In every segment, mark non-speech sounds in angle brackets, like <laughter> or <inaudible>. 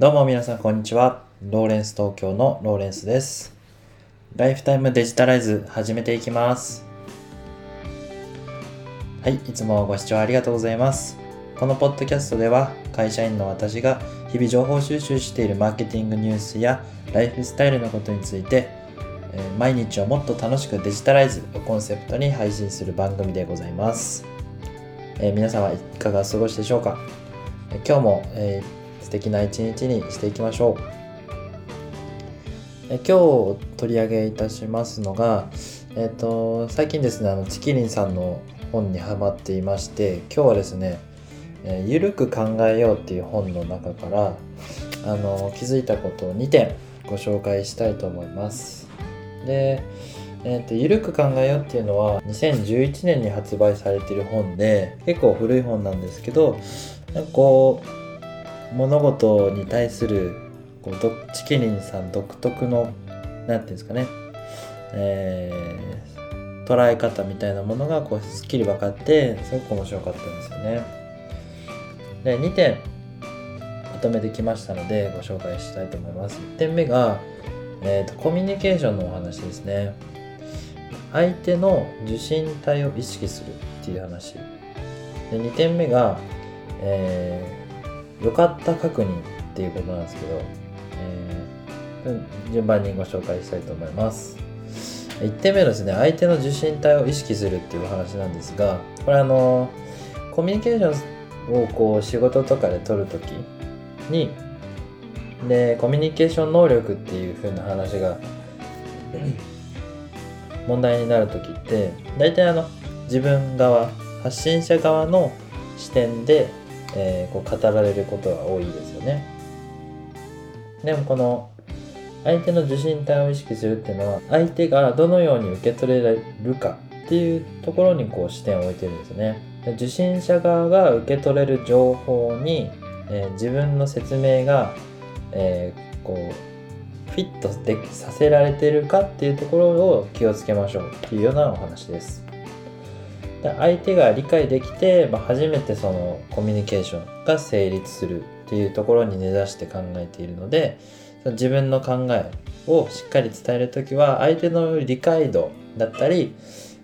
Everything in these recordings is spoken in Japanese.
どうも皆さんこんにちは。ローレンス東京のローレンスです。ライフタイムデジタライズ始めていきます。はい、いつもご視聴ありがとうございます。このポッドキャストでは会社員の私が日々情報収集しているマーケティングニュースやライフスタイルのことについて、毎日をもっと楽しくデジタライズをコンセプトに配信する番組でございます。えー皆様いかがお過ごしでしょうか？今日も、えー素敵な一日にしていきましょう。え今日取り上げいたしますのが、えっ、と、最近ですね、あの、チキリンさんの本にハマっていまして、今日はですね、えーゆるく考えようっていう本の中から、あの、気づいたことを2点ご紹介したいと思います。で、えーと、ゆるく考えようっていうのは2011年に発売されている本で結構古い本なんですけどなんかこう物事に対するこうどチキリンさん独特の何ていうんですかね、えー捉え方みたいなものがこうすっきり分かってすごく面白かったんですよね。で2点まとめてきましたのでご紹介したいと思います。1点目が、えーとコミュニケーションのお話ですね。相手の受信体を意識するっていう話。で2点目が、えー良かった確認っていうことなんですけど、えー順番にご紹介したいと思います。1点目のですね、相手の受信体を意識するっていうお話なんですが、これあの、コミュニケーションをこう仕事とかで取るときに、で、コミュニケーション能力っていう風な話が <clears throat> 問題になるときって、大体あの、自分側、発信者側の視点で、えーこう語られることが多いですよね。でもこの相手の受信体を意識するっていうのは相手がどのように受け取れるかっていうところにこう視点を置いてるんですね。で受信者側が受け取れる情報に、えー自分の説明が、えーこうフィットでさせられてるかっていうところを気をつけましょうっていうようなお話です。相手が理解できて、まあ、初めてそのコミュニケーションが成立するっていうところに根ざして考えているのでその自分の考えをしっかり伝える時は相手の理解度だったり、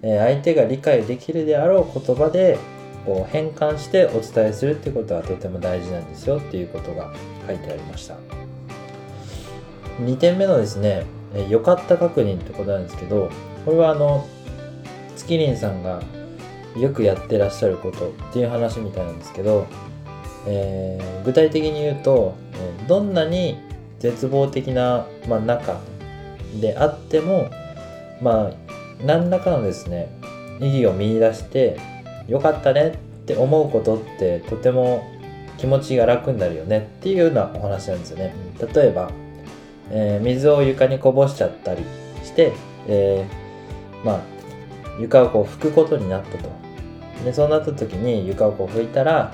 え相手が理解できるであろう言葉でこう変換してお伝えするってことはとても大事なんですよっていうことが書いてありました。2点目のですねえ良かった確認ってことなんですけどこれはあの月林さんがよくやってらっしゃることっていう話みたいなんですけど、えー具体的に言うと、どんなに絶望的な、まあ、中であってもまあ何らかのですね意義を見出してよかったねって思うことってとても気持ちが楽になるよねっていうようなお話なんですよね。例えば、えー水を床にこぼしちゃったりして、えーまあ床をこう拭くことになったと。でそうなった時に床をこう拭いたら、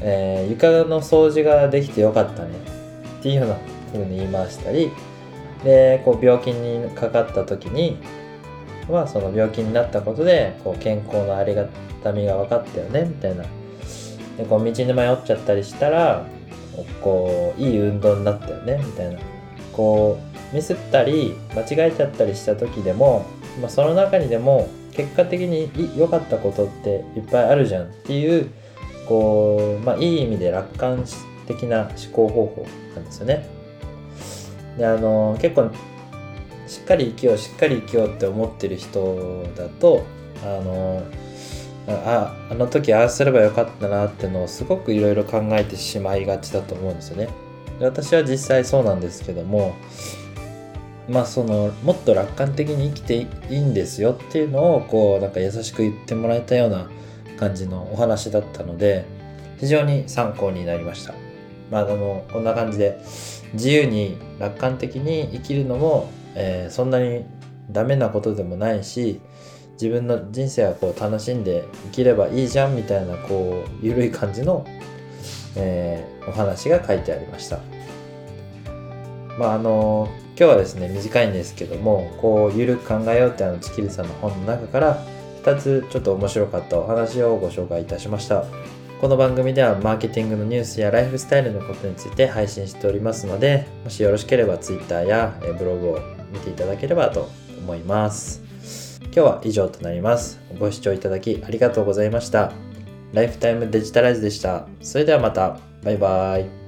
えー床の掃除ができてよかったねっていうような風に言い回したりでこう病気にかかった時にはその病気になったことでこう健康のありがたみが分かったよねみたいな。でこう道に迷っちゃったりしたらこういい運動になったよねみたいな。こうミスったり間違えちゃったりした時でも、まあ、その中にでも結果的に良かったことっていっぱいあるじゃんっていうこう、まあ、いい意味で楽観的な思考方法なんですよね。であの結構しっかり生きようしっかり生きようって思ってる人だとあのああの時ああすればよかったなってのをすごくいろいろ考えてしまいがちだと思うんですよね。で私は実際そうなんですけどもまあそのもっと楽観的に生きていいんですよっていうのをこうなんか優しく言ってもらえたような感じのお話だったので非常に参考になりました。まあ、あのこんな感じで自由に楽観的に生きるのも、えーそんなにダメなことでもないし自分の人生はこう楽しんで生きればいいじゃんみたいなこう緩い感じの、えーお話が書いてありました。まああの今日はですね短いんですけどもこうゆるく考えようってあのチキリさんの本の中から2つちょっと面白かったお話をご紹介いたしました。この番組ではマーケティングのニュースやライフスタイルのことについて配信しておりますので、もしよろしければ Twitter やブログを見ていただければと思います。今日は以上となります。ご視聴いただきありがとうございました。ライフタイムデジタライズでした。それではまた。バイバイ。